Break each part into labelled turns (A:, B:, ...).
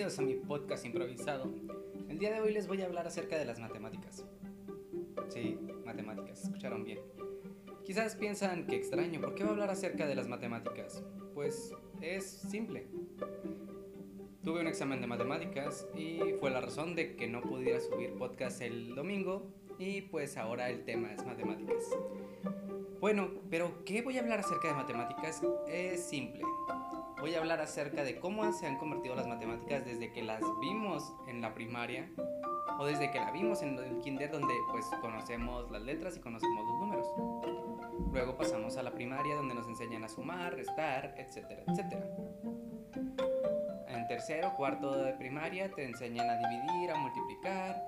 A: bienvenidos a mi podcast improvisado. El día de hoy les voy a hablar acerca de las matemáticas. Sí, matemáticas, escucharon bien. Quizás piensan que extraño, ¿por qué va a hablar acerca de las matemáticas? Pues es simple. Tuve un examen de matemáticas y fue la razón de que no pudiera subir podcast el domingo y pues ahora el tema es matemáticas. Bueno, pero ¿qué voy a hablar acerca de matemáticas? Es simple voy a hablar acerca de cómo se han convertido las matemáticas desde que las vimos en la primaria o desde que la vimos en el kinder donde pues conocemos las letras y conocemos los números. Luego pasamos a la primaria donde nos enseñan a sumar, restar, etcétera, etcétera. En tercero, cuarto de primaria te enseñan a dividir, a multiplicar.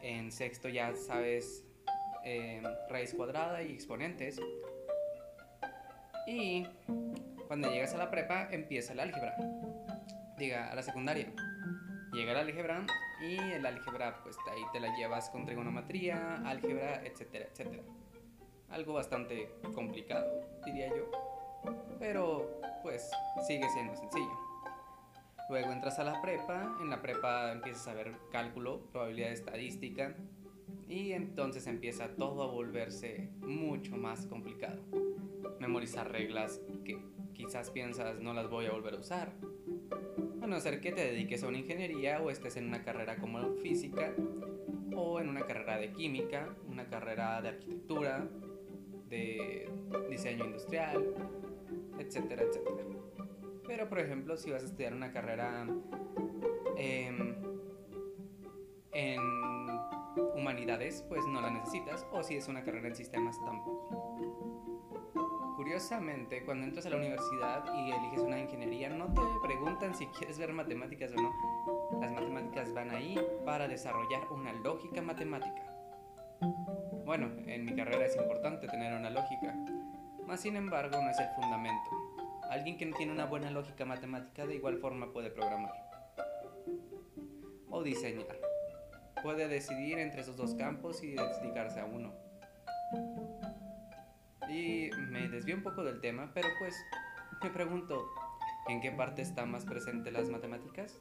A: En sexto ya sabes eh, raíz cuadrada y exponentes. Y cuando llegas a la prepa empieza el álgebra. Diga, a la secundaria. Llega el álgebra y el álgebra pues ahí te la llevas con trigonometría, álgebra, etcétera, etcétera. Algo bastante complicado, diría yo. Pero pues sigue siendo sencillo. Luego entras a la prepa, en la prepa empiezas a ver cálculo, probabilidad estadística y entonces empieza todo a volverse mucho más complicado. Memorizar reglas que quizás piensas no las voy a volver a usar. A no ser que te dediques a una ingeniería o estés en una carrera como física o en una carrera de química, una carrera de arquitectura, de diseño industrial, etcétera, etcétera. Pero por ejemplo, si vas a estudiar una carrera em, en pues no la necesitas, o si es una carrera en sistemas tampoco. Curiosamente, cuando entras a la universidad y eliges una ingeniería, no te preguntan si quieres ver matemáticas o no. Las matemáticas van ahí para desarrollar una lógica matemática. Bueno, en mi carrera es importante tener una lógica, mas sin embargo no es el fundamento. Alguien que no tiene una buena lógica matemática de igual forma puede programar o diseñar. Puede decidir entre esos dos campos y dedicarse a uno. Y me desvío un poco del tema, pero pues me pregunto, ¿en qué parte están más presentes las matemáticas?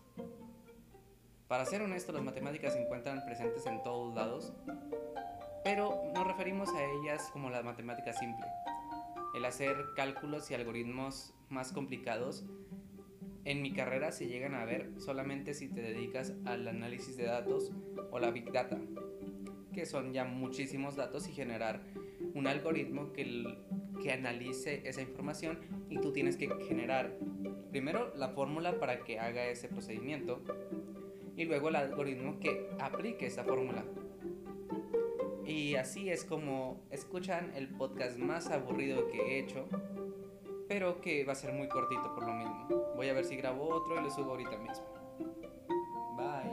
A: Para ser honesto, las matemáticas se encuentran presentes en todos lados, pero nos referimos a ellas como la matemática simple. El hacer cálculos y algoritmos más complicados en mi carrera se llegan a ver solamente si te dedicas al análisis de datos o la big data, que son ya muchísimos datos y generar un algoritmo que, que analice esa información y tú tienes que generar primero la fórmula para que haga ese procedimiento y luego el algoritmo que aplique esa fórmula. Y así es como escuchan el podcast más aburrido que he hecho, pero que va a ser muy cortito por lo mismo. Voy a ver si grabo otro y lo subo ahorita mismo. Bye.